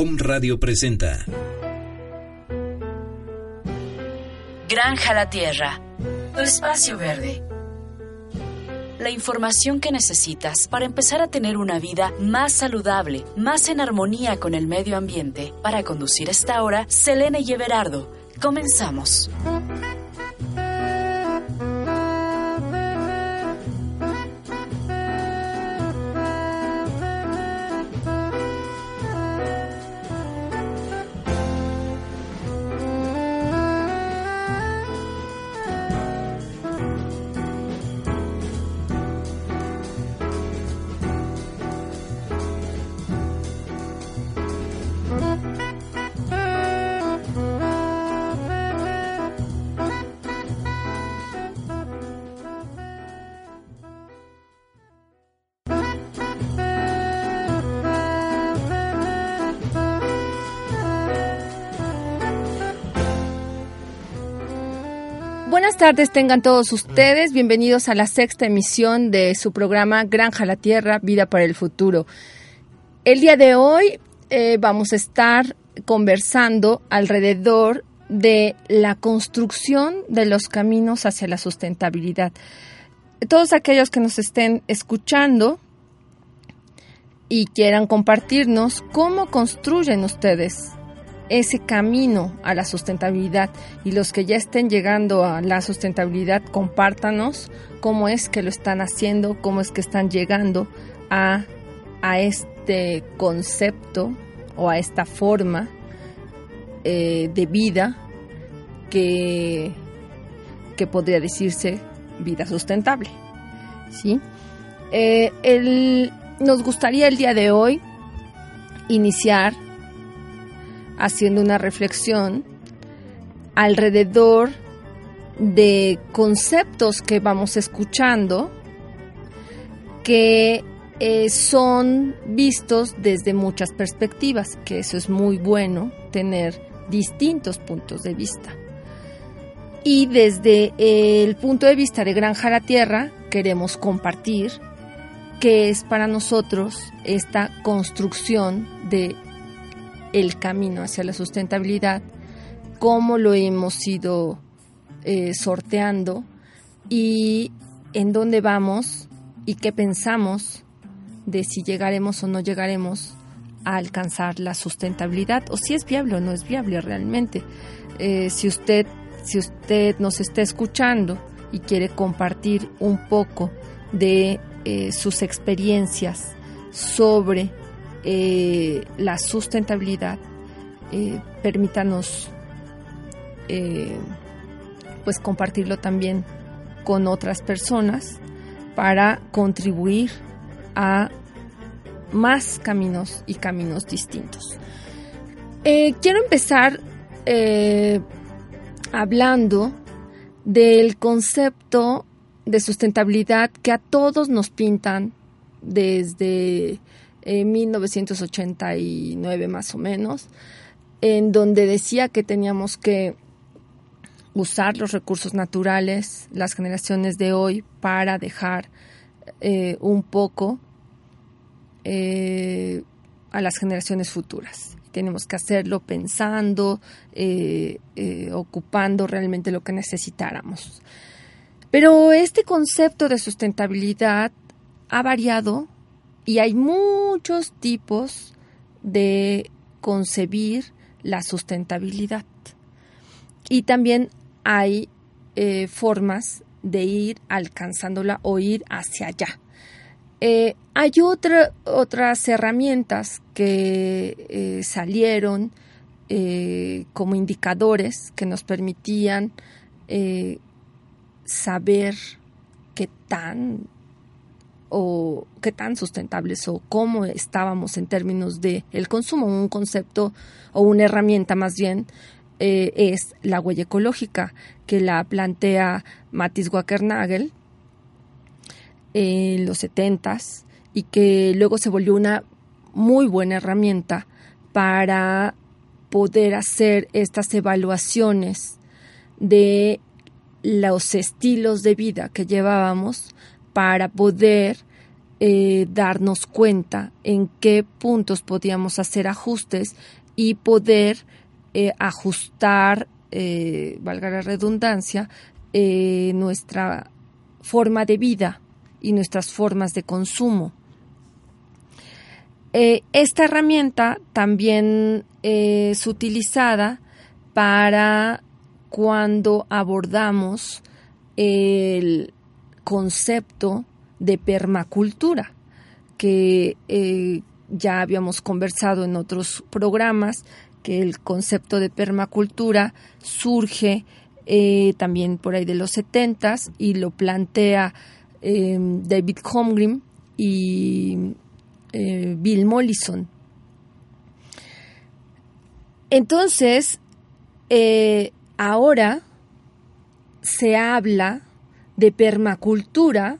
Home Radio presenta. Granja la Tierra. Tu espacio verde. La información que necesitas para empezar a tener una vida más saludable, más en armonía con el medio ambiente. Para conducir esta hora, Selene y. Comenzamos. Buenas tardes, tengan todos ustedes. Bienvenidos a la sexta emisión de su programa Granja la Tierra, Vida para el Futuro. El día de hoy eh, vamos a estar conversando alrededor de la construcción de los caminos hacia la sustentabilidad. Todos aquellos que nos estén escuchando y quieran compartirnos cómo construyen ustedes ese camino a la sustentabilidad y los que ya estén llegando a la sustentabilidad, compártanos cómo es que lo están haciendo, cómo es que están llegando a, a este concepto o a esta forma eh, de vida que, que podría decirse vida sustentable. ¿sí? Eh, nos gustaría el día de hoy iniciar haciendo una reflexión alrededor de conceptos que vamos escuchando que eh, son vistos desde muchas perspectivas, que eso es muy bueno, tener distintos puntos de vista. Y desde el punto de vista de Granja la Tierra, queremos compartir qué es para nosotros esta construcción de el camino hacia la sustentabilidad, cómo lo hemos ido eh, sorteando y en dónde vamos y qué pensamos de si llegaremos o no llegaremos a alcanzar la sustentabilidad o si es viable o no es viable realmente. Eh, si usted si usted nos está escuchando y quiere compartir un poco de eh, sus experiencias sobre eh, la sustentabilidad, eh, permítanos eh, pues compartirlo también con otras personas para contribuir a más caminos y caminos distintos. quiero empezar hablando del concepto de sustentabilidad que a todos nos pintan desde en 1989 más o menos, en donde decía que teníamos que usar los recursos naturales, las generaciones de hoy, para dejar eh, un poco eh, a las generaciones futuras. Tenemos que hacerlo pensando, eh, ocupando realmente lo que necesitáramos. Pero este concepto de sustentabilidad ha variado y hay muchos tipos de concebir la sustentabilidad. Y también hay eh, formas de ir alcanzándola o ir hacia allá. Eh, hay otras herramientas que eh, salieron como indicadores que nos permitían saber qué tan o qué tan sustentables o cómo estábamos en términos de el consumo. Un concepto o una herramienta más bien eh, es la huella ecológica que la plantea Matis Wackernagel en los setentas y que luego se volvió una muy buena herramienta para poder hacer estas evaluaciones de los estilos de vida que llevábamos para poder eh, darnos cuenta en qué puntos podíamos hacer ajustes y poder eh, ajustar, eh, valga la redundancia, nuestra forma de vida y nuestras formas de consumo. esta herramienta también es utilizada para cuando abordamos el concepto de permacultura, que eh, ya habíamos conversado en otros programas, que el concepto de permacultura surge eh, también por ahí de los setentas y lo plantea em, David Holmgren y eh, Bill Mollison. Entonces, ahora se habla de permacultura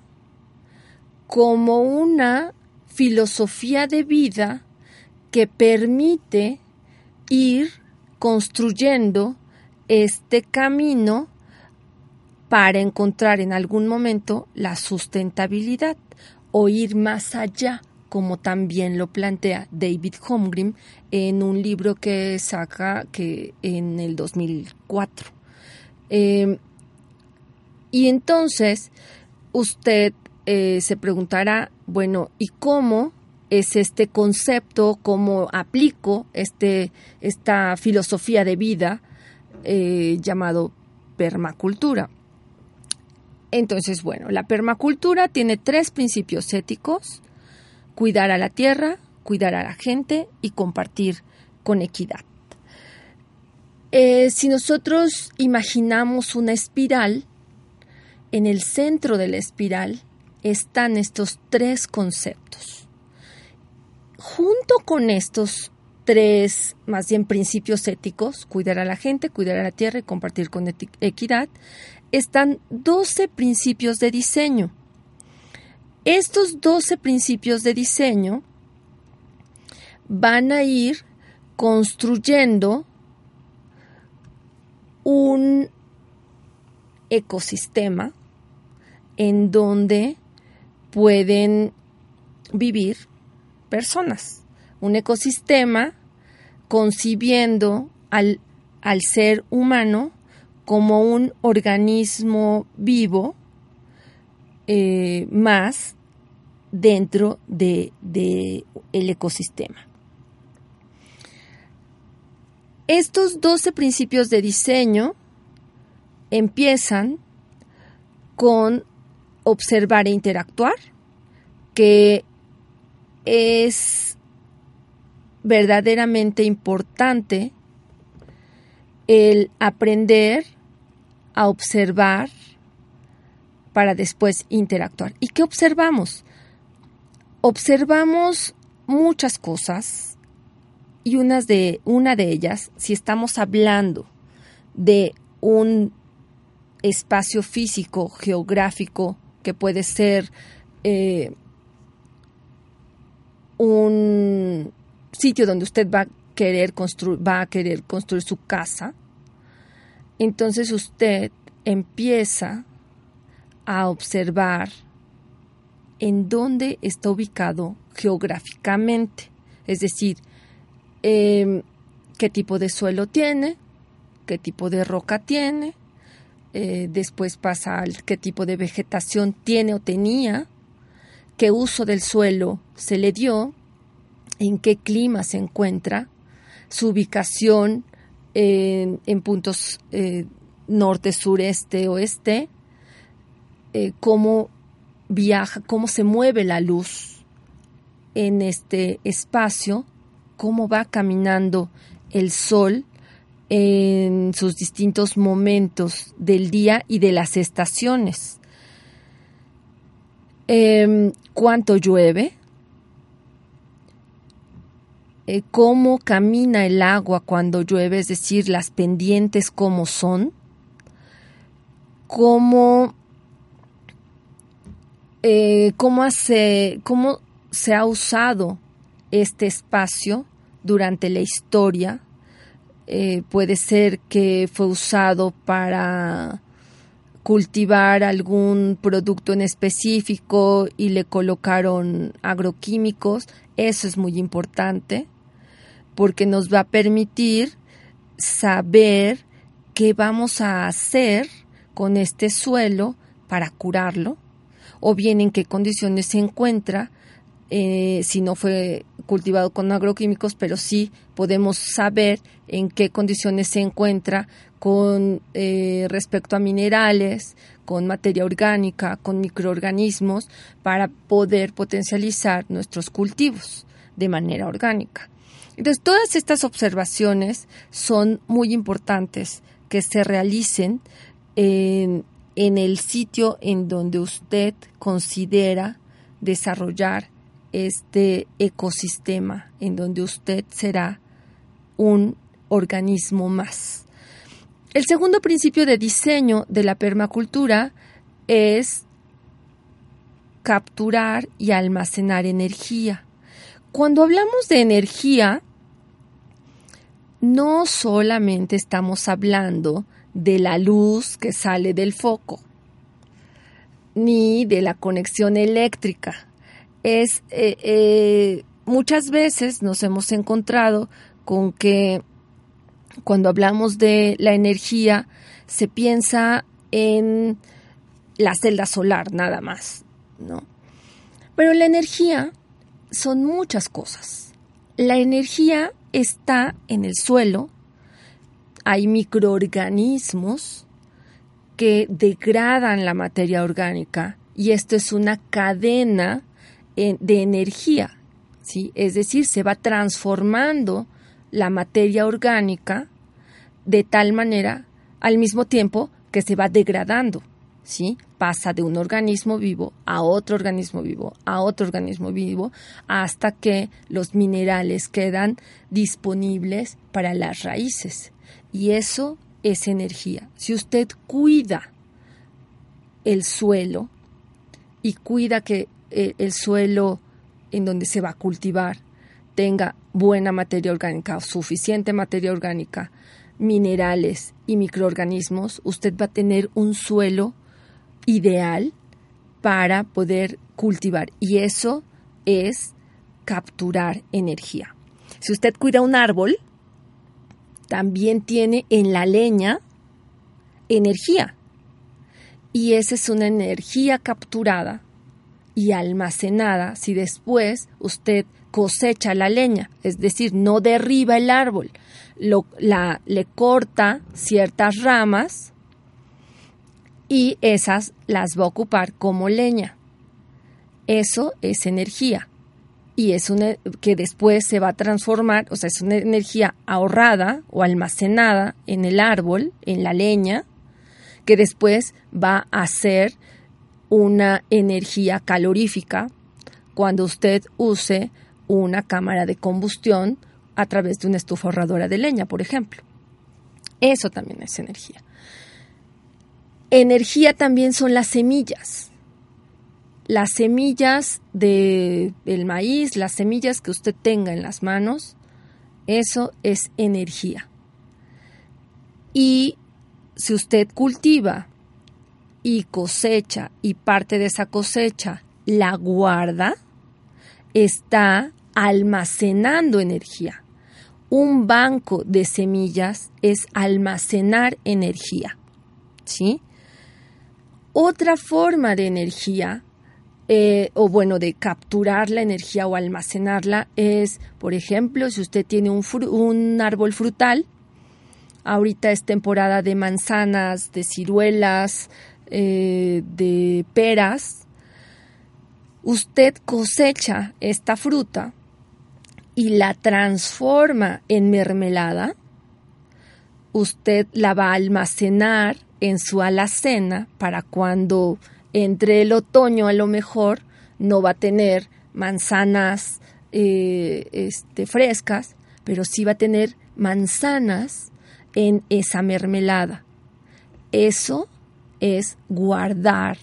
como una filosofía de vida que permite ir construyendo este camino para encontrar en algún momento la sustentabilidad o ir más allá, como también lo plantea David Holmgren en un libro que saca que en el 2004. Y entonces usted eh, se preguntará, bueno, ¿y cómo es este concepto, cómo aplico este, esta filosofía de vida eh, llamado permacultura? Entonces, bueno, la permacultura tiene tres principios éticos, cuidar a la tierra, cuidar a la gente y compartir con equidad. Eh, si nosotros imaginamos una espiral, en el centro de la espiral están estos tres conceptos. Junto con estos tres, más bien principios éticos, cuidar a la gente, cuidar a la tierra y compartir con equidad, están 12 principios de diseño. Estos 12 principios de diseño van a ir construyendo un ecosistema en donde pueden vivir personas. Un ecosistema concibiendo al, ser humano como un organismo vivo eh, más dentro del de, el ecosistema. Estos 12 principios de diseño empiezan con observar e interactuar, que es verdaderamente importante el aprender a observar para después interactuar. ¿Y qué observamos? Observamos muchas cosas y unas de, una de ellas, si estamos hablando de un espacio físico, geográfico, que puede ser eh, un sitio donde usted va a querer construir, va a querer construir su casa, entonces usted empieza a observar en dónde está ubicado geográficamente, es decir, em, qué tipo de suelo tiene, qué tipo de roca tiene, eh, después pasa al qué tipo de vegetación tiene o tenía, qué uso del suelo se le dio, en qué clima se encuentra, su ubicación en, puntos eh, norte, sureste, oeste, eh, cómo viaja, cómo se mueve la luz en este espacio, cómo va caminando el sol en sus distintos momentos del día y de las estaciones. Em, ¿Cuánto llueve? Eh, ¿Cómo camina el agua cuando llueve? Es decir, las pendientes cómo son. ¿Cómo, eh, cómo, hace, cómo se ha usado este espacio durante la historia. Eh, puede ser que fue usado para cultivar algún producto en específico y le colocaron agroquímicos. Eso es muy importante porque nos va a permitir saber qué vamos a hacer con este suelo para curarlo o bien en qué condiciones se encuentra eh, si no fue cultivado con agroquímicos, pero sí podemos saber en qué condiciones se encuentra con eh, respecto a minerales, con materia orgánica, con microorganismos, para poder potencializar nuestros cultivos de manera orgánica. Entonces, todas estas observaciones son muy importantes que se realicen en, en el sitio en donde usted considera desarrollar este ecosistema en donde usted será un organismo más. El segundo principio de diseño de la permacultura es capturar y almacenar energía. Cuando hablamos de energía, no solamente estamos hablando de la luz que sale del foco, ni de la conexión eléctrica es eh, eh, muchas veces nos hemos encontrado con que cuando hablamos de la energía se piensa en la celda solar nada más, ¿no? Pero la energía son muchas cosas. La energía está en el suelo, hay microorganismos que degradan la materia orgánica y esto es una cadena de energía, ¿sí? Es decir, se va transformando la materia orgánica de tal manera al mismo tiempo que se va degradando, ¿sí? Pasa de un organismo vivo a otro organismo vivo, a otro organismo vivo, hasta que los minerales quedan disponibles para las raíces. Y eso es energía. Si usted cuida el suelo y cuida que eh, el suelo en donde se va a cultivar tenga buena materia orgánica, suficiente materia orgánica, minerales y microorganismos, usted va a tener un suelo ideal para poder cultivar. Y eso es capturar energía. Si usted cuida un árbol, también tiene en la leña energía. Y esa es una energía capturada y almacenada si después usted cosecha la leña, es decir, no derriba el árbol, lo, la, le corta ciertas ramas y esas las va a ocupar como leña. Eso es energía y es una que después se va a transformar, o sea, es una energía ahorrada o almacenada en el árbol, en la leña, que después va a ser una energía calorífica cuando usted use una cámara de combustión a través de una estufa ahorradora de leña, por ejemplo. Eso también es energía. Energía también son las semillas. Las semillas del maíz, las semillas que usted tenga en las manos, eso es energía. Y si usted cultiva y cosecha y parte de esa cosecha la guarda, está almacenando energía. Un banco de semillas es almacenar energía. ¿Sí? Otra forma de energía, eh, o bueno, de capturar la energía o almacenarla, es, por ejemplo, si usted tiene un, un árbol frutal, ahorita es temporada de manzanas, de ciruelas, eh, de peras, usted cosecha esta fruta y la transforma en mermelada, usted la va a almacenar en su alacena para cuando entre el otoño a lo mejor no va a tener manzanas eh, este, frescas, pero sí va a tener manzanas en esa mermelada. Eso es guardar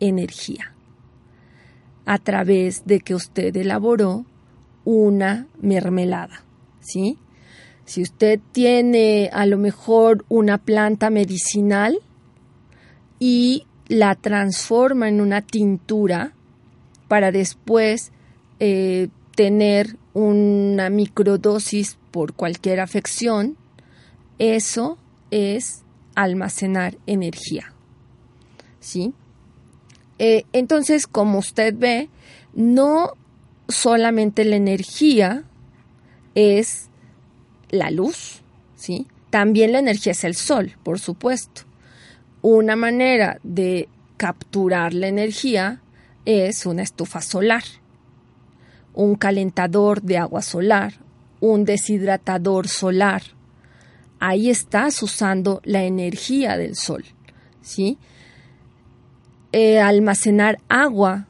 energía a través de que usted elaboró una mermelada, ¿sí? Si usted tiene a lo mejor una planta medicinal y la transforma en una tintura para después eh, tener una microdosis por cualquier afección, eso es almacenar energía. ¿Sí? Eh, entonces, como usted ve, no solamente la energía es la luz, ¿sí? También la energía es el sol, por supuesto. Una manera de capturar la energía es una estufa solar, un calentador de agua solar, un deshidratador solar. Ahí estás usando la energía del sol, ¿sí? Eh, almacenar agua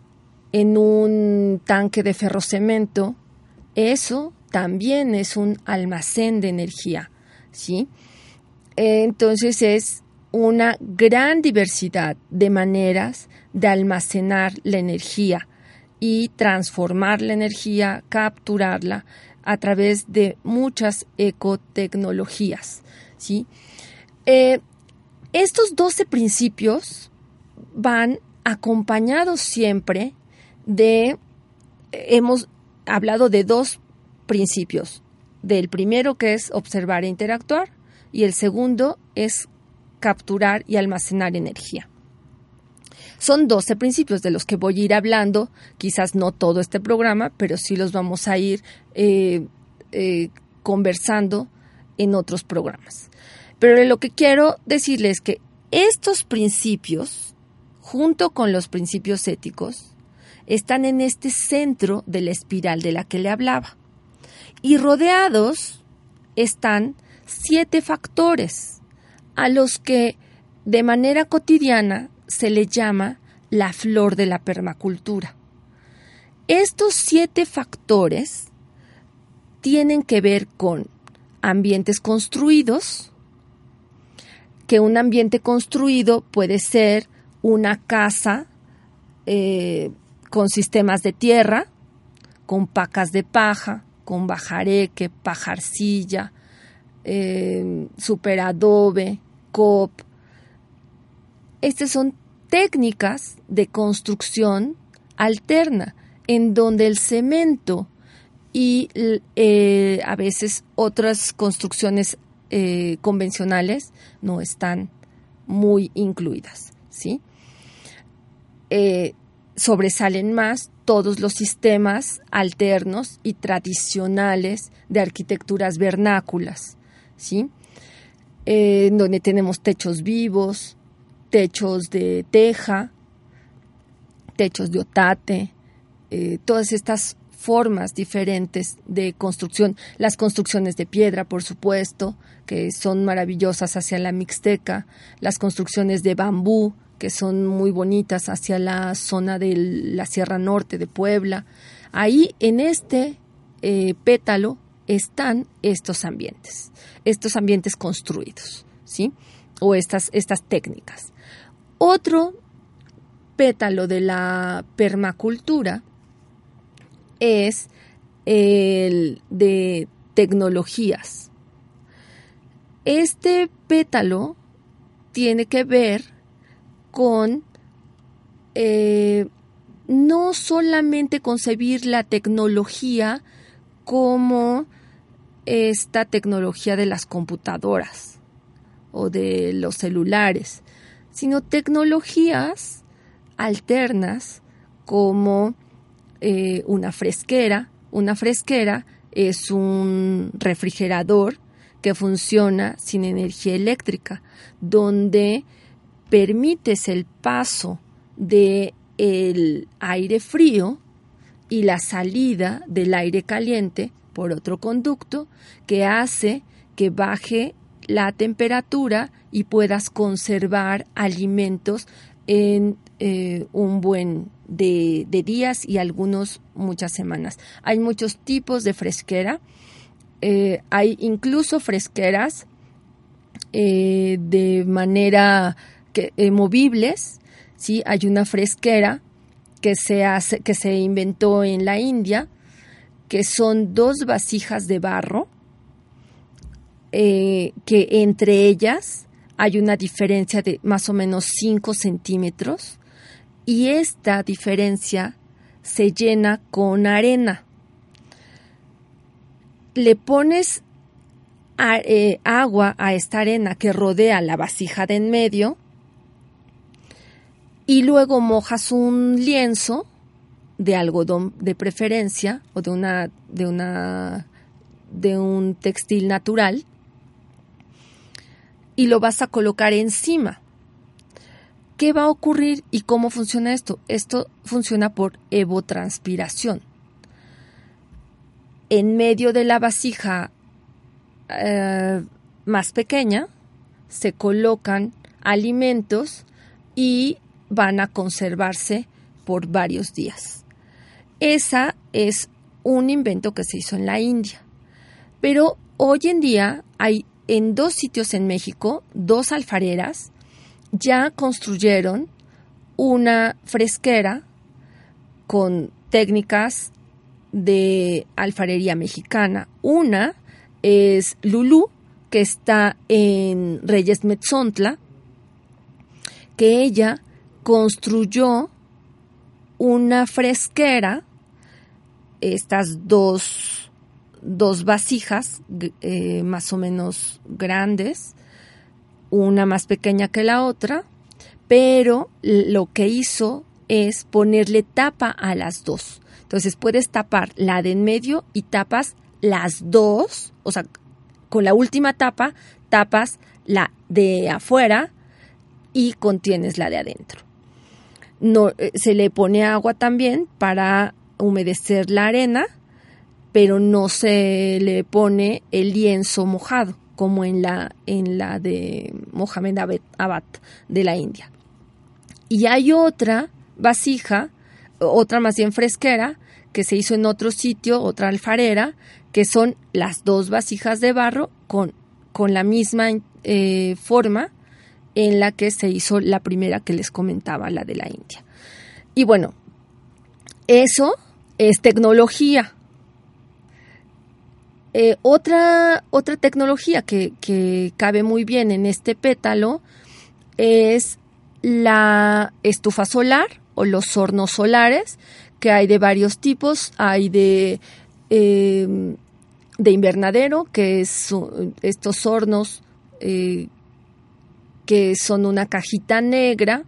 en un tanque de ferrocemento, eso también es un almacén de energía, ¿sí? Entonces es una gran diversidad de maneras de almacenar la energía y transformar la energía, capturarla a través de muchas ecotecnologías. ¿sí? Eh, estos 12 principios van acompañados siempre de, hemos hablado de dos principios, del primero que es observar e interactuar y el segundo es capturar y almacenar energía. Son 12 principios de los que voy a ir hablando, quizás no todo este programa, pero sí los vamos a ir eh, eh, conversando en otros programas. Pero lo que quiero decirles es que estos principios, junto con los principios éticos, están en este centro de la espiral de la que le hablaba. Y rodeados están siete factores a los que de manera cotidiana se le llama la flor de la permacultura. Estos siete factores tienen que ver con ambientes construidos, que un ambiente construido puede ser una casa eh, con sistemas de tierra, con pacas de paja, con bajareque, pajarcilla, eh, superadobe, cop. Estas son técnicas de construcción alterna, en donde el cemento y eh, a veces otras construcciones eh, convencionales no están muy incluidas. ¿sí? Sobresalen más todos los sistemas alternos y tradicionales de arquitecturas vernáculas, ¿sí? Eh, donde tenemos techos vivos, techos de teja, techos de otate, eh, todas estas formas diferentes de construcción, las construcciones de piedra, por supuesto, que son maravillosas hacia la Mixteca, las construcciones de bambú, que son muy bonitas hacia la zona de la Sierra Norte de Puebla. Ahí en este eh, pétalo están estos ambientes, estos ambientes construidos, ¿sí? O estas, estas técnicas. Otro pétalo de la permacultura es el de tecnologías. Este pétalo tiene que ver con eh, no solamente concebir la tecnología como esta tecnología de las computadoras o de los celulares, sino tecnologías alternas como eh, una fresquera. Una fresquera es un refrigerador que funciona sin energía eléctrica, donde permites el paso de el aire frío y la salida del aire caliente por otro conducto que hace que baje la temperatura y puedas conservar alimentos en eh, un buen de, días y algunos muchas semanas. Hay muchos tipos de fresquera. Eh, hay incluso fresqueras eh, de manera que, movibles. ¿sí? Hay una fresquera que se, hace, que se inventó en la India, que son dos vasijas de barro, que entre ellas hay una diferencia de más o menos 5 centímetros y esta diferencia se llena con arena. Le pones eh, agua a esta arena que rodea la vasija de en medio y luego mojas un lienzo de algodón de preferencia o de una de una de un textil natural y lo vas a colocar encima. ¿Qué va a ocurrir y cómo funciona esto? Esto funciona por evotranspiración. En medio de la vasija eh, más pequeña se colocan alimentos y van a conservarse por varios días. Esa es un invento que se hizo en la India. Pero hoy en día hay en dos sitios en México, dos alfareras, ya construyeron una fresquera con técnicas de alfarería mexicana. Una es Lulú, que está en Reyes Metzontla, que ella construyó una fresquera, estas dos dos vasijas eh, más o menos grandes, una más pequeña que la otra, pero lo que hizo es ponerle tapa a las dos. Entonces puedes tapar la de en medio y tapas las dos, o sea, con la última tapa tapas la de afuera y contienes la de adentro. No, eh, se le pone agua también para humedecer la arena pero no se le pone el lienzo mojado como en la, en la de Mohamed Abad de la India. Y hay otra vasija, otra más bien fresquera, que se hizo en otro sitio, otra alfarera, que son las dos vasijas de barro con, con la misma eh, forma en la que se hizo la primera que les comentaba, la de la India. Y bueno, eso es tecnología, eh, otra, otra tecnología que, cabe muy bien en este pétalo es la estufa solar o los hornos solares, que hay de varios tipos. Hay de, em, de invernadero, que es estos hornos eh, que son una cajita negra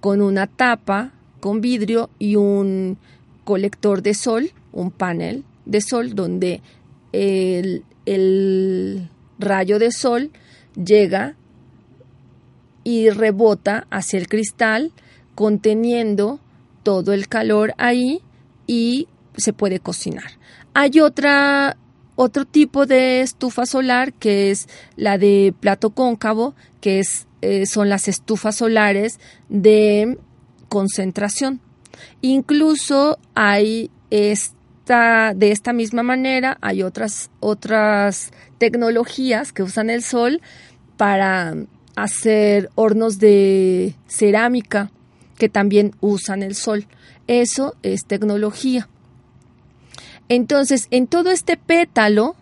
con una tapa con vidrio y un colector de sol, un panel de sol donde el, rayo de sol llega y rebota hacia el cristal conteniendo todo el calor ahí y se puede cocinar. Hay otra otro tipo de estufa solar que es la de plato cóncavo, que es, eh, son las estufas solares de concentración. Incluso hay de esta misma manera hay otras, otras tecnologías que usan el sol para hacer hornos de cerámica que también usan el sol. Eso es tecnología. Entonces, en todo este pétalo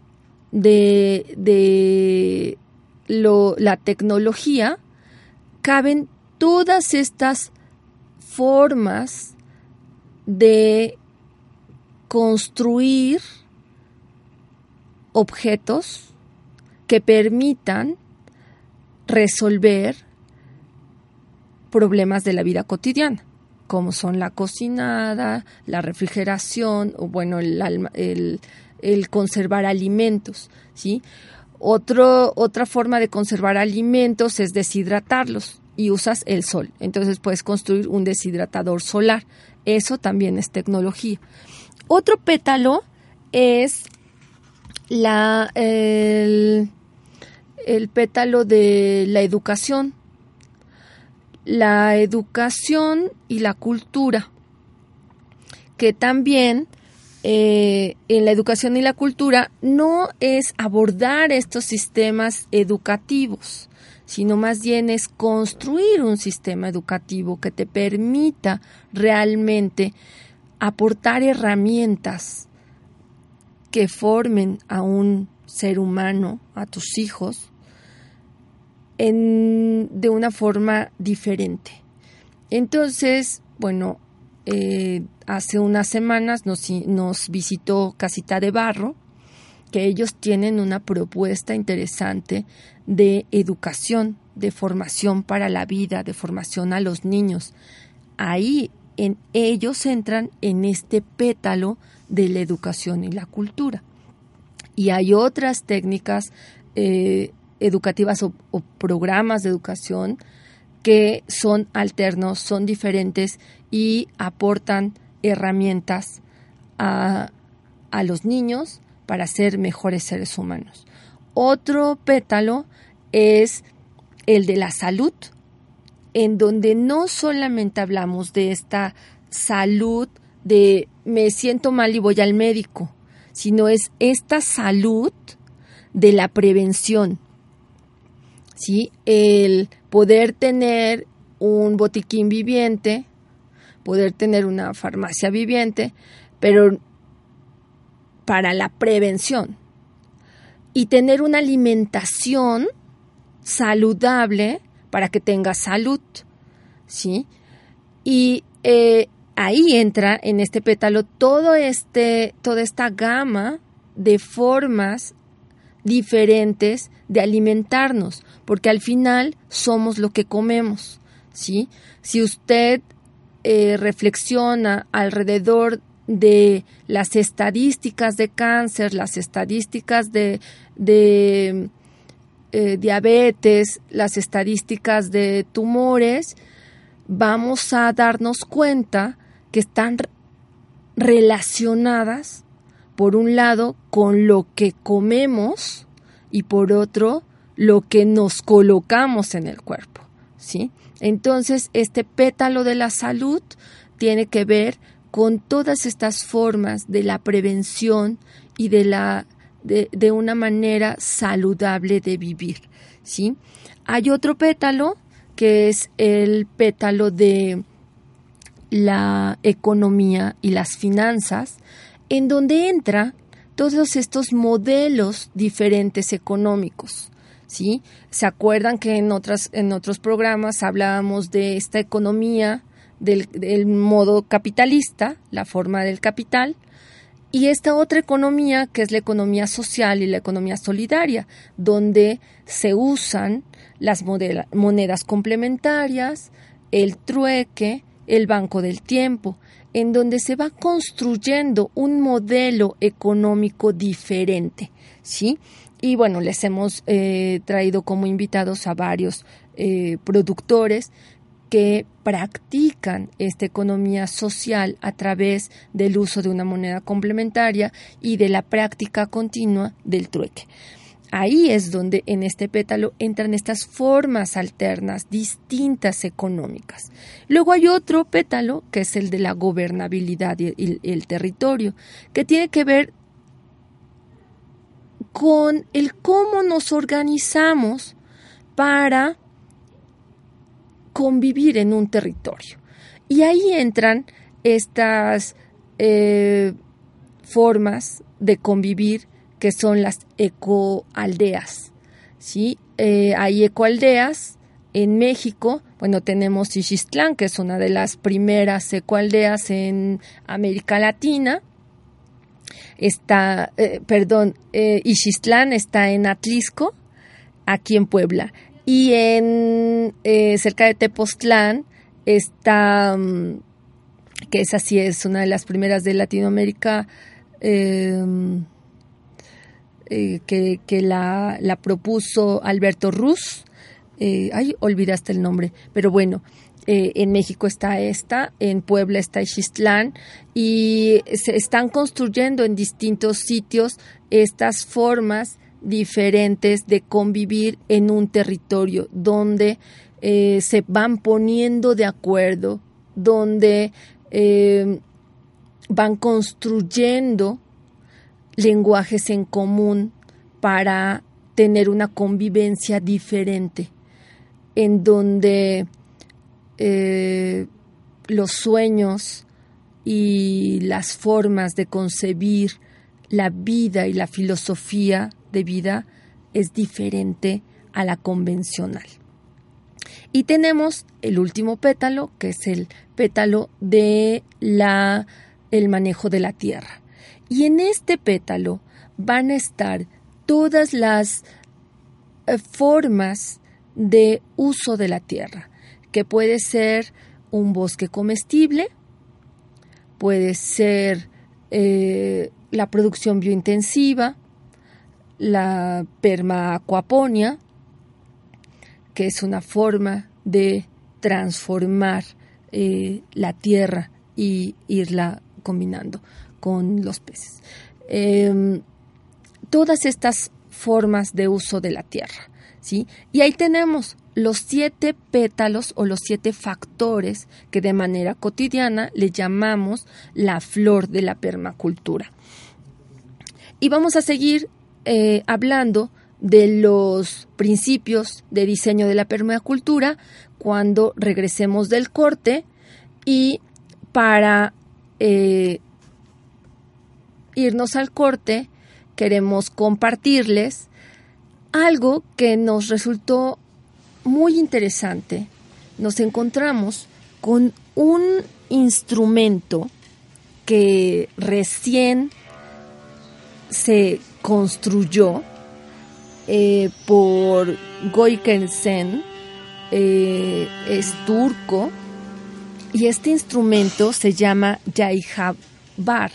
de, de la tecnología, caben todas estas formas de construir objetos que permitan resolver problemas de la vida cotidiana, como son la cocinada, la refrigeración, o bueno, el, conservar alimentos, ¿sí? otra forma de conservar alimentos es deshidratarlos y usas el sol. Entonces puedes construir un deshidratador solar. Eso también es tecnología. Otro pétalo es la, el, pétalo de la educación. La educación y la cultura, que también eh, en la educación y la cultura no es abordar estos sistemas educativos, sino más bien es construir un sistema educativo que te permita realmente aportar herramientas que formen a un ser humano, a tus hijos, en, de una forma diferente. Entonces, bueno, eh, hace unas semanas nos, visitó Casita de Barro, que ellos tienen una propuesta interesante de educación, de formación para la vida, de formación a los niños. Ahí en ellos entran en este pétalo de la educación y la cultura. Y hay otras técnicas eh, educativas o, programas de educación que son alternos, son diferentes y aportan herramientas a, a los niños para ser mejores seres humanos. Otro pétalo es el de la salud, en donde no solamente hablamos de esta salud de me siento mal y voy al médico, sino es esta salud de la prevención, ¿sí? El poder tener un botiquín viviente, poder tener una farmacia viviente, pero para la prevención y tener una alimentación saludable para que tenga salud, ¿sí? Y eh, ahí entra en este pétalo todo este, toda esta gama de formas diferentes de alimentarnos, porque al final somos lo que comemos, ¿sí? Si usted eh, reflexiona alrededor de las estadísticas de cáncer, las estadísticas de, eh, diabetes, las estadísticas de tumores, vamos a darnos cuenta que están relacionadas por un lado, con lo que comemos y por otro, lo que nos colocamos en el cuerpo, ¿sí? Entonces, este pétalo de la salud tiene que ver con todas estas formas de la prevención y de la de, de una manera saludable de vivir, ¿sí? Hay otro pétalo que es el pétalo de la economía y las finanzas, en donde entra todos estos modelos diferentes económicos. ¿Sí? ¿Se acuerdan que en, otras, en otros programas hablábamos de esta economía del, del modo capitalista, la forma del capital, y esta otra economía que es la economía social y la economía solidaria, donde se usan las monedas complementarias, el trueque, el banco del tiempo, en donde se va construyendo un modelo económico diferente, ¿sí? Y bueno, les hemos eh, traído como invitados a varios eh, productores que practican esta economía social a través del uso de una moneda complementaria y de la práctica continua del trueque. Ahí es donde en este pétalo entran estas formas alternas, distintas económicas. Luego hay otro pétalo, que es el de la gobernabilidad y el, territorio, que tiene que ver con el cómo nos organizamos para convivir en un territorio. Y ahí entran estas eh, formas de convivir que son las ecoaldeas. ¿sí? Eh, hay ecoaldeas en México. Bueno, tenemos Ixistlán, que es una de las primeras ecoaldeas en América Latina. Está, eh, perdón, eh, está en Atlisco, aquí en Puebla. Y en eh, cerca de Tepoztlán está, mm, que esa sí es una de las primeras de Latinoamérica, eh, que, que la, la, propuso Alberto Ruz. Eh, ay, olvidaste el nombre, pero bueno, eh, en México está esta, en Puebla está Ixistlán y se están construyendo en distintos sitios estas formas diferentes de convivir en un territorio donde eh, se van poniendo de acuerdo, donde eh, van construyendo lenguajes en común para tener una convivencia diferente, en donde eh, los sueños y las formas de concebir la vida y la filosofía de vida es diferente a la convencional. Y tenemos el último pétalo, que es el pétalo de la el manejo de la tierra. Y en este pétalo van a estar todas las eh, formas de uso de la tierra, que puede ser un bosque comestible, puede ser eh, la producción biointensiva, la permacuaponia, que es una forma de transformar eh, la tierra y irla combinando con los peces. Em, todas estas formas de uso de la tierra. ¿sí? Y ahí tenemos los siete pétalos o los siete factores que de manera cotidiana le llamamos la flor de la permacultura. Y vamos a seguir eh, hablando de los principios de diseño de la permacultura cuando regresemos del corte y para eh, irnos al corte queremos compartirles algo que nos resultó muy interesante. Nos encontramos con un instrumento que recién se construyó eh, por Goikensen, eh, es turco, y este instrumento se llama Yaihabar.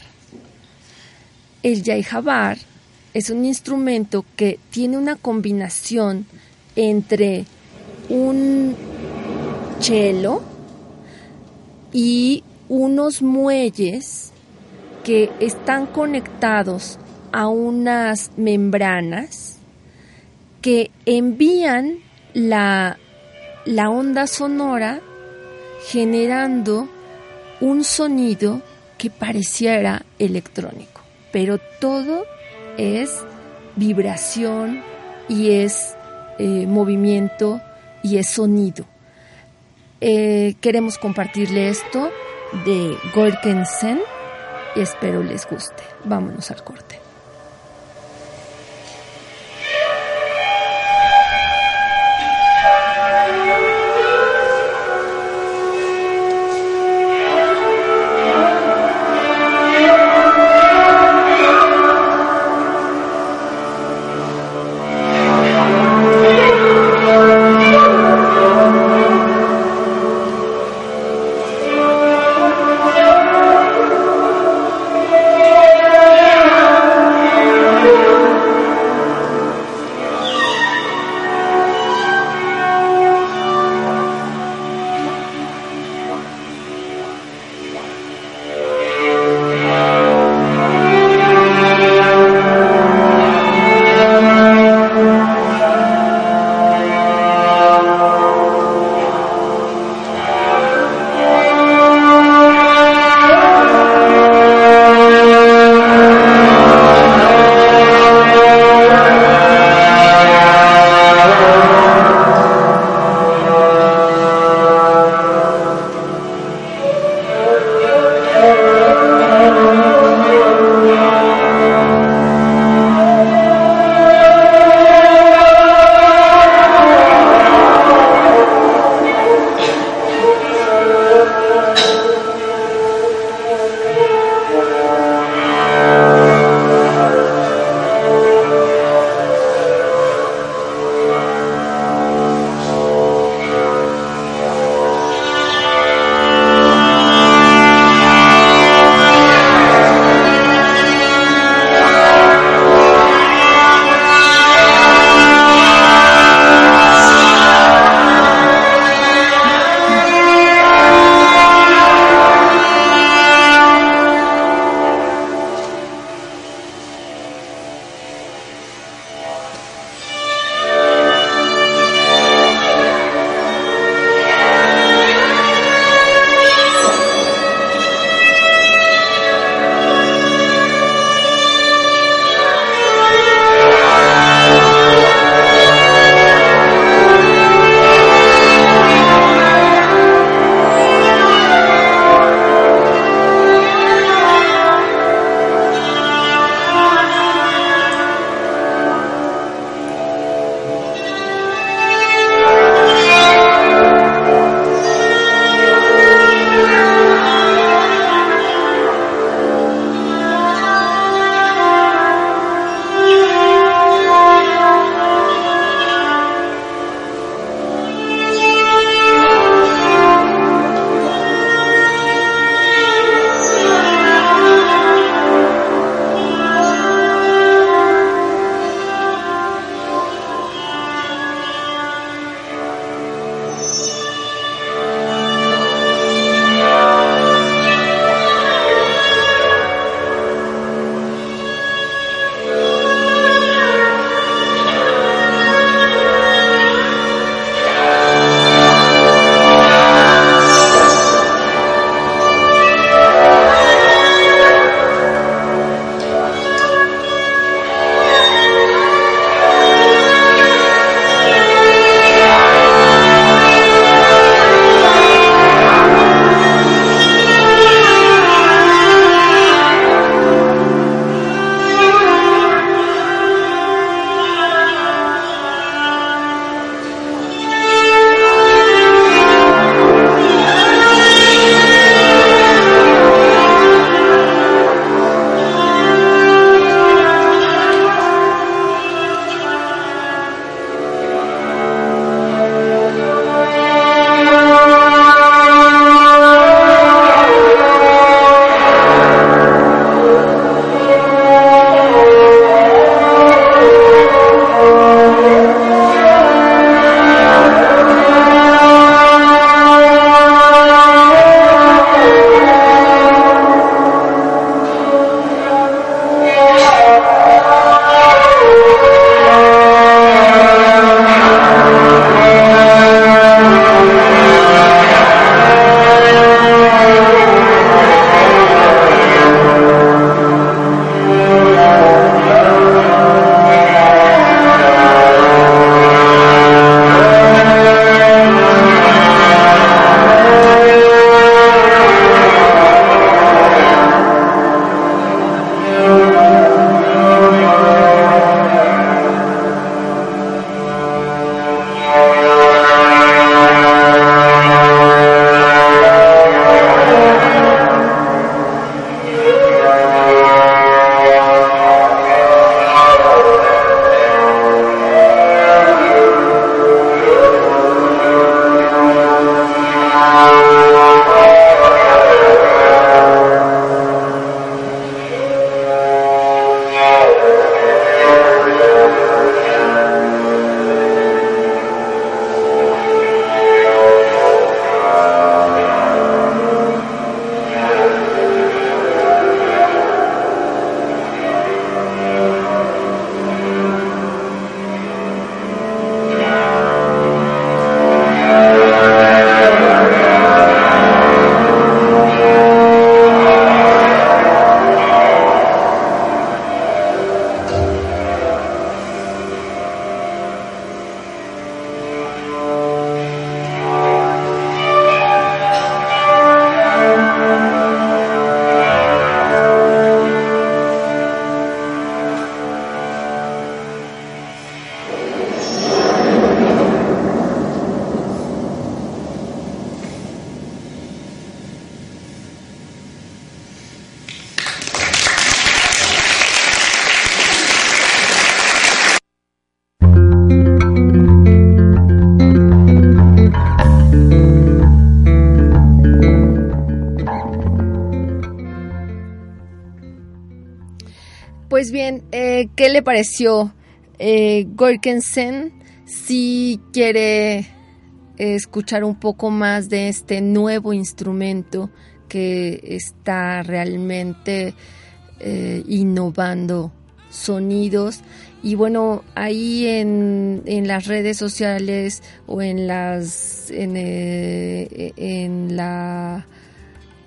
El Yaihabar es un instrumento que tiene una combinación entre un cello y unos muelles que están conectados a unas membranas que envían la, la onda sonora generando un sonido que pareciera electrónico, pero todo es vibración y es eh, movimiento y es sonido. Eh, queremos compartirle esto de Gorkensen y espero les guste. Vámonos al corte. Pues bien, eh, ¿qué le pareció eh, Gorkensen? Si quiere escuchar un poco más de este nuevo instrumento que está realmente eh, innovando sonidos y bueno ahí en, en, las redes sociales o en las en, eh, en la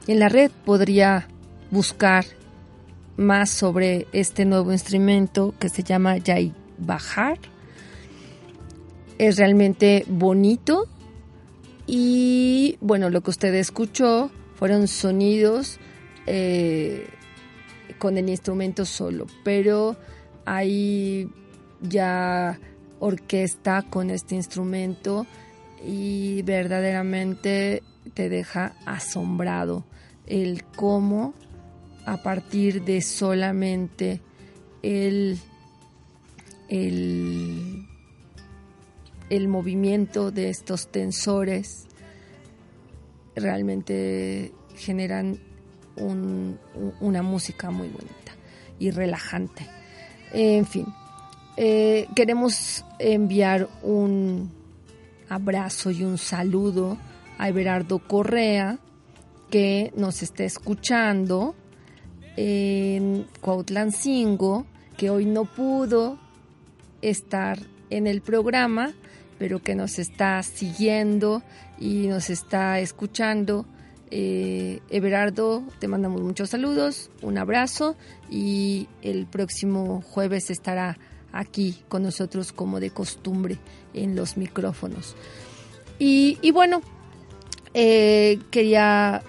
en la red podría buscar más sobre este nuevo instrumento que se llama Yai Bajar es realmente bonito. Y bueno, lo que usted escuchó fueron sonidos eh, con el instrumento solo, pero hay ya orquesta con este instrumento y verdaderamente te deja asombrado el cómo a partir de solamente el, el el movimiento de estos tensores realmente generan una música muy bonita y relajante. En fin, eh, queremos enviar un abrazo y un saludo a Everardo Correa, que nos está escuchando en Cuautlancingo, que hoy no pudo estar en el programa, pero que nos está siguiendo y nos está escuchando. Eh, Everardo, te mandamos muchos saludos, un abrazo y el próximo jueves estará aquí con nosotros como de costumbre en los micrófonos. Y, bueno, eh, quería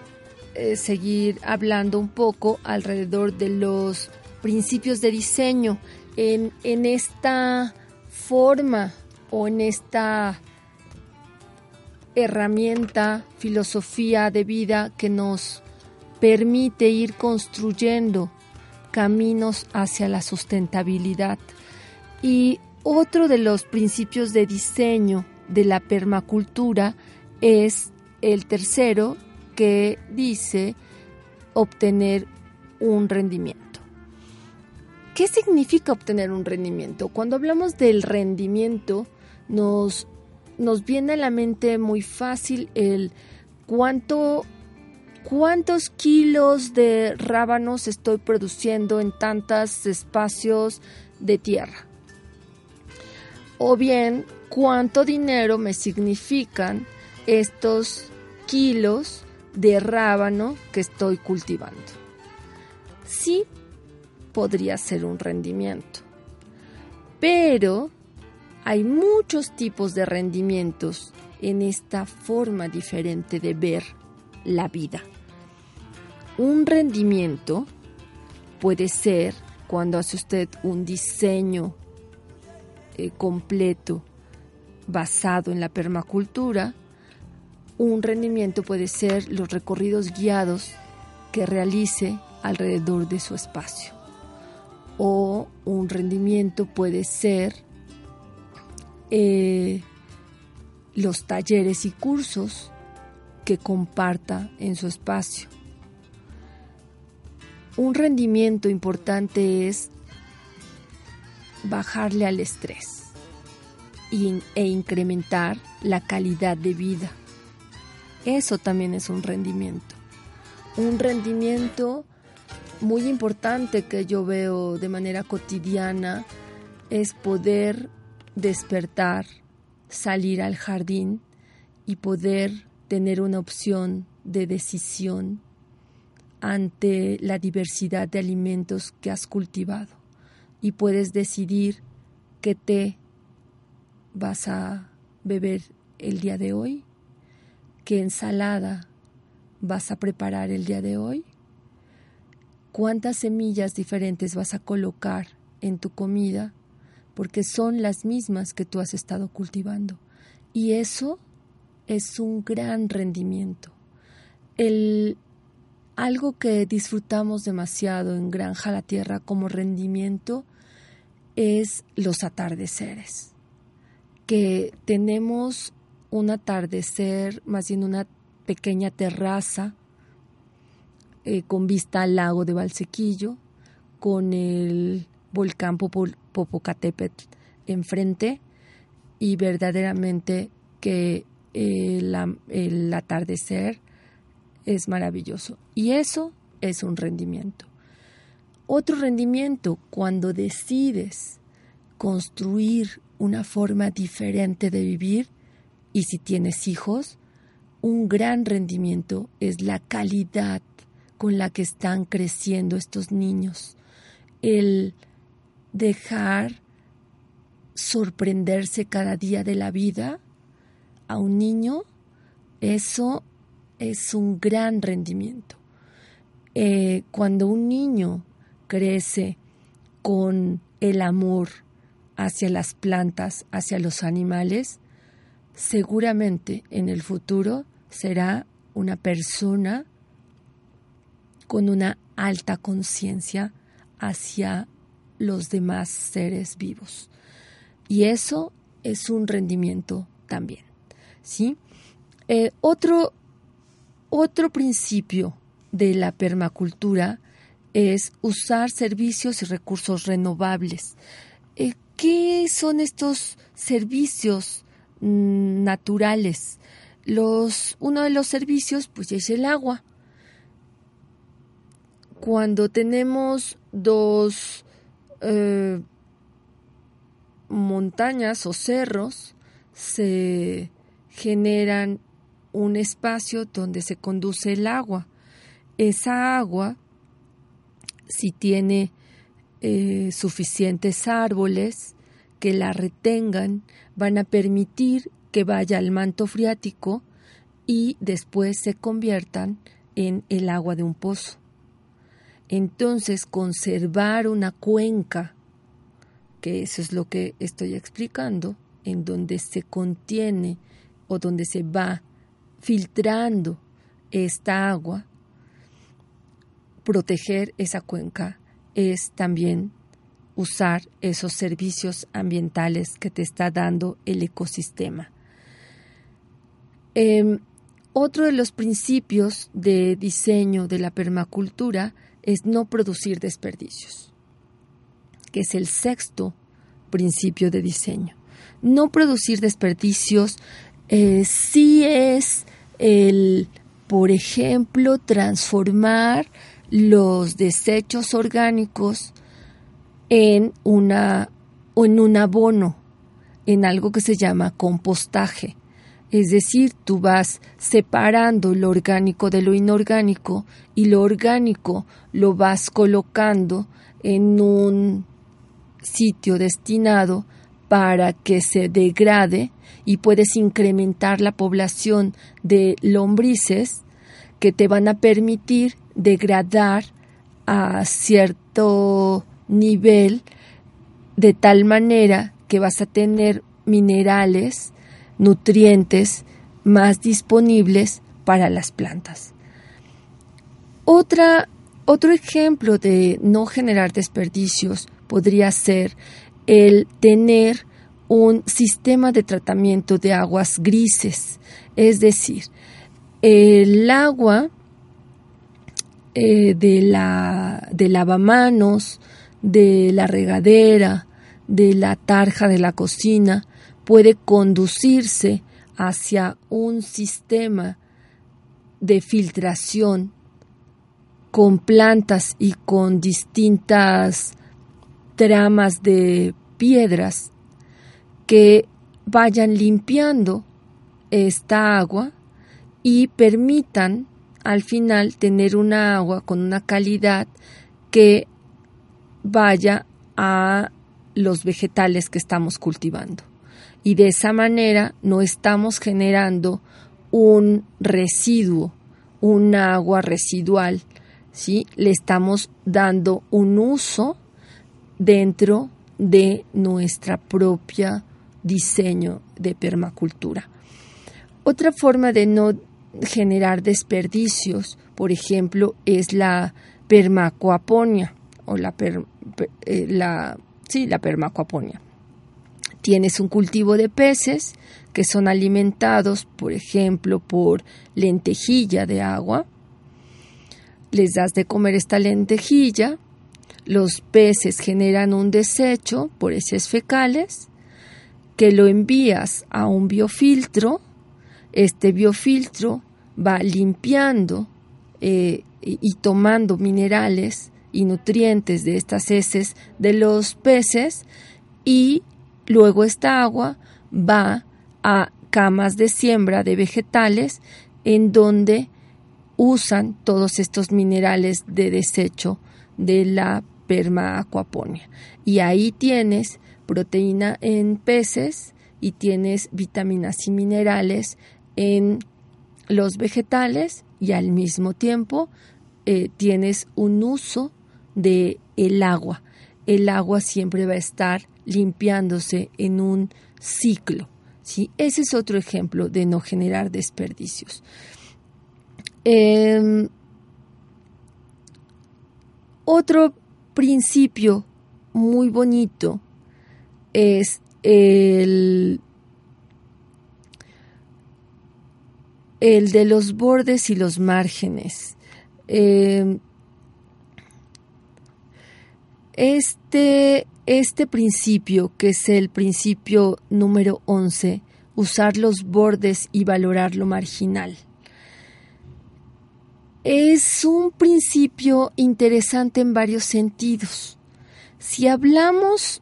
eh, seguir hablando un poco alrededor de los principios de diseño en, en esta forma o en esta herramienta, filosofía de vida que nos permite ir construyendo caminos hacia la sustentabilidad. Y otro de los principios de diseño de la permacultura es el tercero que dice obtener un rendimiento. ¿Qué significa obtener un rendimiento? Cuando hablamos del rendimiento, nos, nos viene a la mente muy fácil el cuánto cuántos kilos de rábanos estoy produciendo en tantos espacios de tierra. O bien, cuánto dinero me significan estos kilos de rábano que estoy cultivando. Sí, podría ser un rendimiento. Pero hay muchos tipos de rendimientos en esta forma diferente de ver la vida. Un rendimiento puede ser cuando hace usted un diseño eh, completo basado en la permacultura. Un rendimiento puede ser los recorridos guiados que realice alrededor de su espacio o un rendimiento puede ser eh, los talleres y cursos que comparta en su espacio. Un rendimiento importante es bajarle al estrés e incrementar la calidad de vida. Eso también es un rendimiento. Un rendimiento muy importante que yo veo de manera cotidiana es poder despertar, salir al jardín y poder tener una opción de decisión ante la diversidad de alimentos que has cultivado y puedes decidir qué té vas a beber el día de hoy, qué ensalada vas a preparar el día de hoy cuántas semillas diferentes vas a colocar en tu comida, porque son las mismas que tú has estado cultivando. Y eso es un gran rendimiento. El, algo que disfrutamos demasiado en Granja la Tierra como rendimiento es los atardeceres, que tenemos un atardecer, más bien una pequeña terraza eh, con vista al lago de Valsequillo, con el volcán Popocatépetl enfrente y verdaderamente que el atardecer es maravilloso. Y eso es un rendimiento. Otro rendimiento cuando decides construir una forma diferente de vivir y si tienes hijos, un gran rendimiento es la calidad con la que están creciendo estos niños. El dejar sorprenderse cada día de la vida a un niño, eso es un gran rendimiento. Eh, cuando un niño crece con el amor hacia las plantas, hacia los animales, seguramente en el futuro será una persona con una alta conciencia hacia los demás seres vivos. Y eso es un rendimiento también. ¿sí? Eh, otro, otro principio de la permacultura es usar servicios y recursos renovables. Eh, ¿Qué son estos servicios naturales? Los, uno de los servicios pues es el agua. Cuando tenemos dos eh, montañas o cerros, se generan un espacio donde se conduce el agua. Esa agua si tiene eh, suficientes árboles que la retengan, van a permitir que vaya al manto freático y después se conviertan en el agua de un pozo. Entonces, conservar una cuenca, que eso es lo que estoy explicando, en donde se contiene o donde se va filtrando esta agua, proteger esa cuenca es también usar esos servicios ambientales que te está dando el ecosistema. Em, otro de los principios de diseño de la permacultura es no producir desperdicios, que es el sexto principio de diseño. No producir desperdicios eh, sí es el, por ejemplo, transformar los desechos orgánicos en una o en un abono, en algo que se llama compostaje. Es decir, tú vas separando lo orgánico de lo inorgánico y lo orgánico lo vas colocando en un sitio destinado para que se degrade y puedes incrementar la población de lombrices que te van a permitir degradar a cierto nivel de tal manera que vas a tener minerales, nutrientes más disponibles para las plantas. Otra, otro ejemplo de no generar desperdicios podría ser el tener un sistema de tratamiento de aguas grises, es decir, el agua eh, de la de lavamanos, de la regadera, de la tarja de la cocina, puede conducirse hacia un sistema de filtración con plantas y con distintas tramas de piedras que vayan limpiando esta agua y permitan al final tener una agua con una calidad que vaya a los vegetales que estamos cultivando. Y de esa manera no estamos generando un residuo, un agua residual, ¿sí? Le estamos dando un uso dentro de nuestra propia diseño de permacultura. Otra forma de no generar desperdicios, por ejemplo, es la permacoaponia o la, eh, la, sí, la permacoaponia. Tienes un cultivo de peces que son alimentados, por ejemplo, por lentejilla de agua. Les das de comer esta lentejilla los peces generan un desecho por heces fecales que lo envías a un biofiltro. Este biofiltro va limpiando eh, y tomando minerales y nutrientes de estas heces de los peces y luego esta agua va a camas de siembra de vegetales en donde usan todos estos minerales de desecho de la perma aquaponia. Y ahí tienes proteína en peces y tienes vitaminas y minerales en los vegetales y al mismo tiempo eh, tienes un uso de el agua. El agua siempre va a estar limpiándose en un ciclo. ¿sí? Ese es otro ejemplo de no generar desperdicios. Em, otro principio muy bonito es el, el de los bordes y los márgenes. Em, este, este principio, que es el principio número 11, usar los bordes y valorar lo marginal. Es un principio interesante en varios sentidos. Si hablamos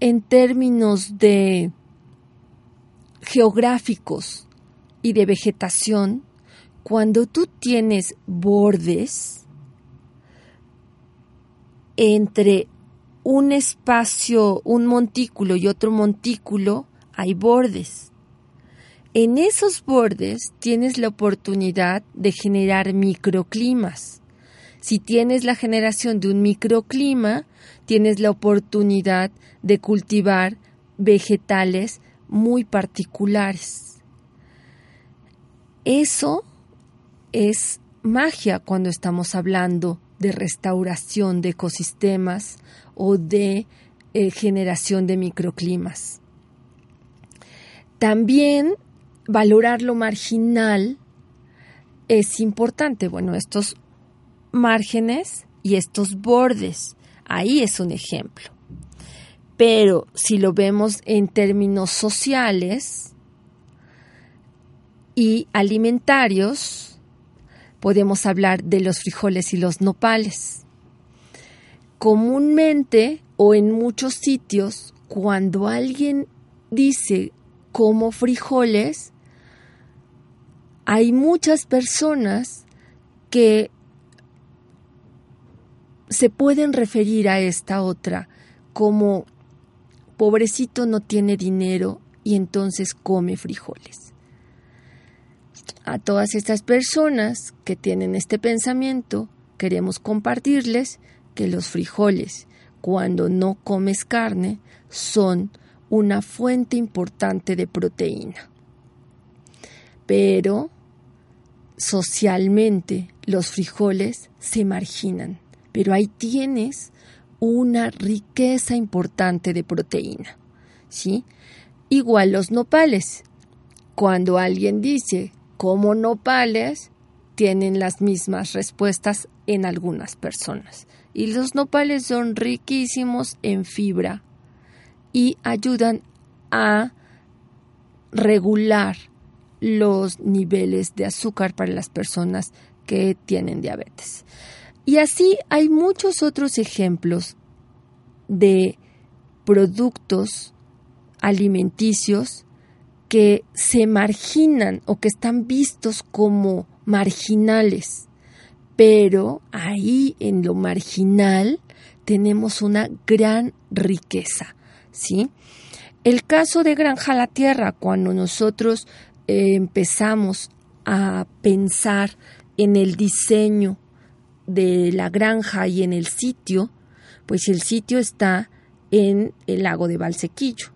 en términos de geográficos y de vegetación, cuando tú tienes bordes entre un espacio, un montículo y otro montículo, hay bordes. En esos bordes tienes la oportunidad de generar microclimas. Si tienes la generación de un microclima, tienes la oportunidad de cultivar vegetales muy particulares. Eso es magia cuando estamos hablando de restauración de ecosistemas o de eh, generación de microclimas. También valorar lo marginal es importante. Bueno, estos márgenes y estos bordes, ahí es un ejemplo. Pero si lo vemos en términos sociales y alimentarios, podemos hablar de los frijoles y los nopales. Comúnmente o en muchos sitios, cuando alguien dice como frijoles, hay muchas personas que se pueden referir a esta otra como pobrecito no tiene dinero y entonces come frijoles. A todas estas personas que tienen este pensamiento, queremos compartirles que los frijoles, cuando no comes carne, son una fuente importante de proteína. Pero socialmente los frijoles se marginan, pero ahí tienes una riqueza importante de proteína. ¿sí? Igual los nopales. Cuando alguien dice como nopales, tienen las mismas respuestas en algunas personas. Y los nopales son riquísimos en fibra y ayudan a regular los niveles de azúcar para las personas que tienen diabetes. Y así hay muchos otros ejemplos de productos alimenticios que se marginan o que están vistos como marginales. Pero ahí en lo marginal tenemos una gran riqueza, ¿sí? El caso de Granja la Tierra, cuando nosotros empezamos a pensar en el diseño de la granja y en el sitio, pues el sitio está en el lago de Valsequillo.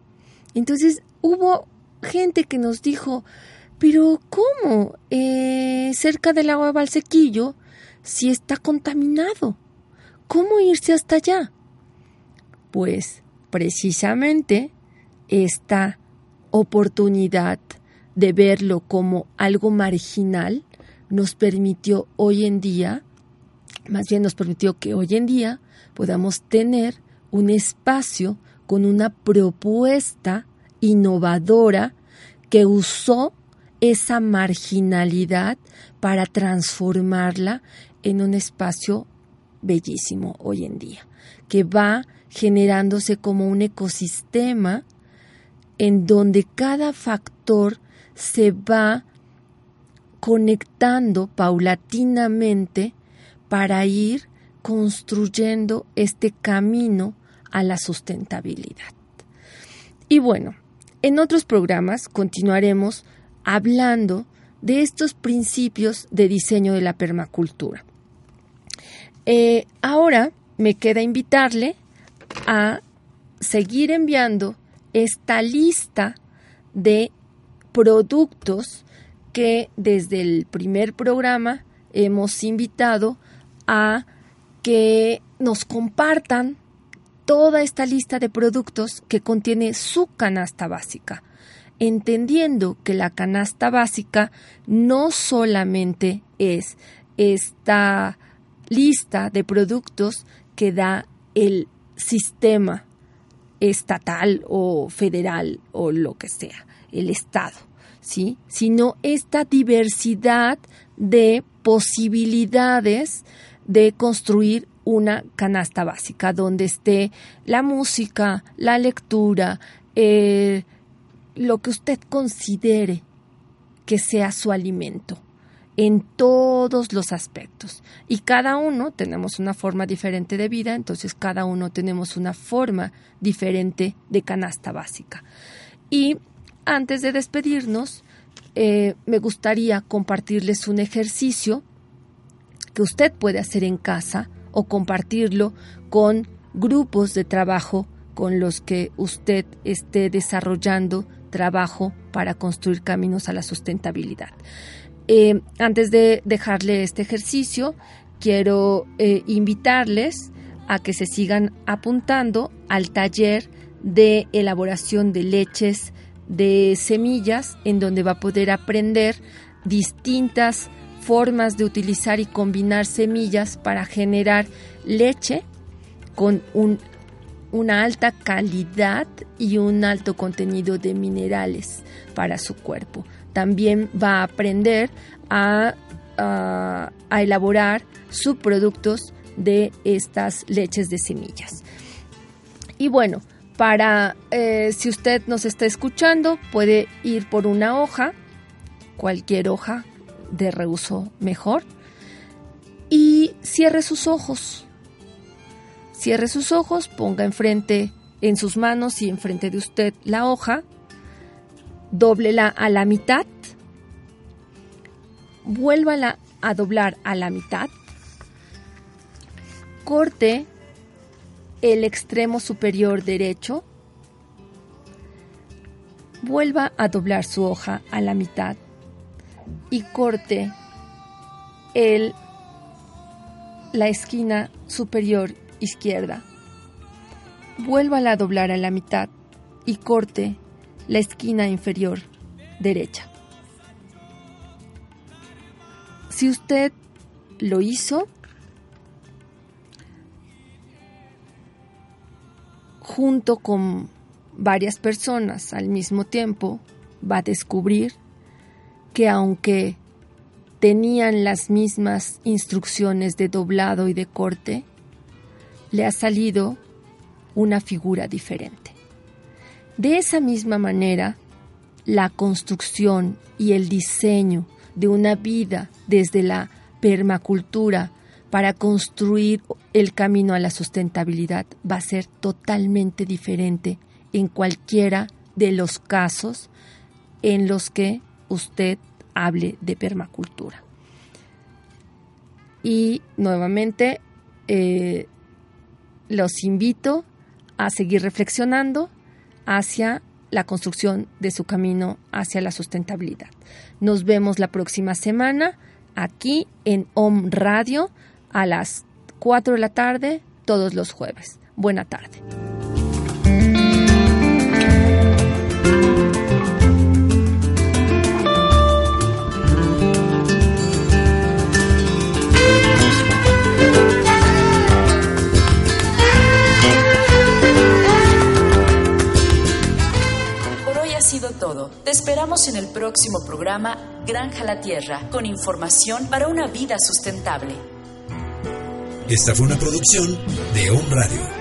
Entonces hubo gente que nos dijo, pero ¿cómo? Eh, cerca del de Valsequillo, si está contaminado. ¿Cómo irse hasta allá? Pues precisamente esta oportunidad de verlo como algo marginal nos permitió hoy en día más bien nos permitió que hoy en día podamos tener un espacio con una propuesta innovadora que usó esa marginalidad para transformarla en un espacio bellísimo hoy en día, que va generándose como un ecosistema en donde cada factor se va conectando paulatinamente para ir construyendo este camino a la sustentabilidad. Y bueno, en otros programas continuaremos hablando de estos principios de diseño de la permacultura. Eh, ahora me queda invitarle a seguir enviando esta lista de productos que desde el primer programa hemos invitado a que nos compartan toda esta lista de productos que contiene su canasta básica, entendiendo que la canasta básica no solamente es esta lista de productos que da el sistema estatal o federal o lo que sea, el Estado, ¿sí? Sino esta diversidad de posibilidades de construir una canasta básica donde esté la música, la lectura, eh, lo que usted considere que sea su alimento en todos los aspectos. Y cada uno tenemos una forma diferente de vida, entonces cada uno tenemos una forma diferente de canasta básica. Y antes de despedirnos, eh, me gustaría compartirles un ejercicio que usted puede hacer en casa o compartirlo con grupos de trabajo con los que usted esté desarrollando trabajo para construir caminos a la sustentabilidad. Eh, antes de dejarle este ejercicio, quiero eh, invitarles a que se sigan apuntando al taller de elaboración de leches de semillas, en donde va a poder aprender distintas formas de utilizar y combinar semillas para generar leche con una alta calidad y un alto contenido de minerales para su cuerpo. También va a aprender a, elaborar subproductos de estas leches de semillas. Y bueno, para eh, si usted nos está escuchando, puede ir por una hoja, cualquier hoja de reuso mejor. Y cierre sus ojos. Cierre sus ojos, ponga enfrente, en sus manos y enfrente de usted la hoja, dóblela a la mitad, vuélvala a doblar a la mitad, corte el extremo superior derecho, vuelva a doblar su hoja a la mitad y corte el, la esquina superior izquierda. Vuélvala a doblar a la mitad y corte la esquina inferior derecha. Si usted lo hizo, junto con varias personas al mismo tiempo, va a descubrir que aunque tenían las mismas instrucciones de doblado y de corte, le ha salido una figura diferente. De esa misma manera, la construcción y el diseño de una vida desde la permacultura para construir el camino a la sustentabilidad va a ser totalmente diferente en cualquiera de los casos en los que usted hable de permacultura. Y nuevamente eh, los invito a seguir reflexionando hacia la construcción de su camino hacia la sustentabilidad. Nos vemos la próxima semana aquí en OM Radio a las 4 de la tarde todos los jueves. Buena tarde. Esperamos en el próximo programa Granja la Tierra, con información para una vida sustentable. Esta fue una producción de Home Radio.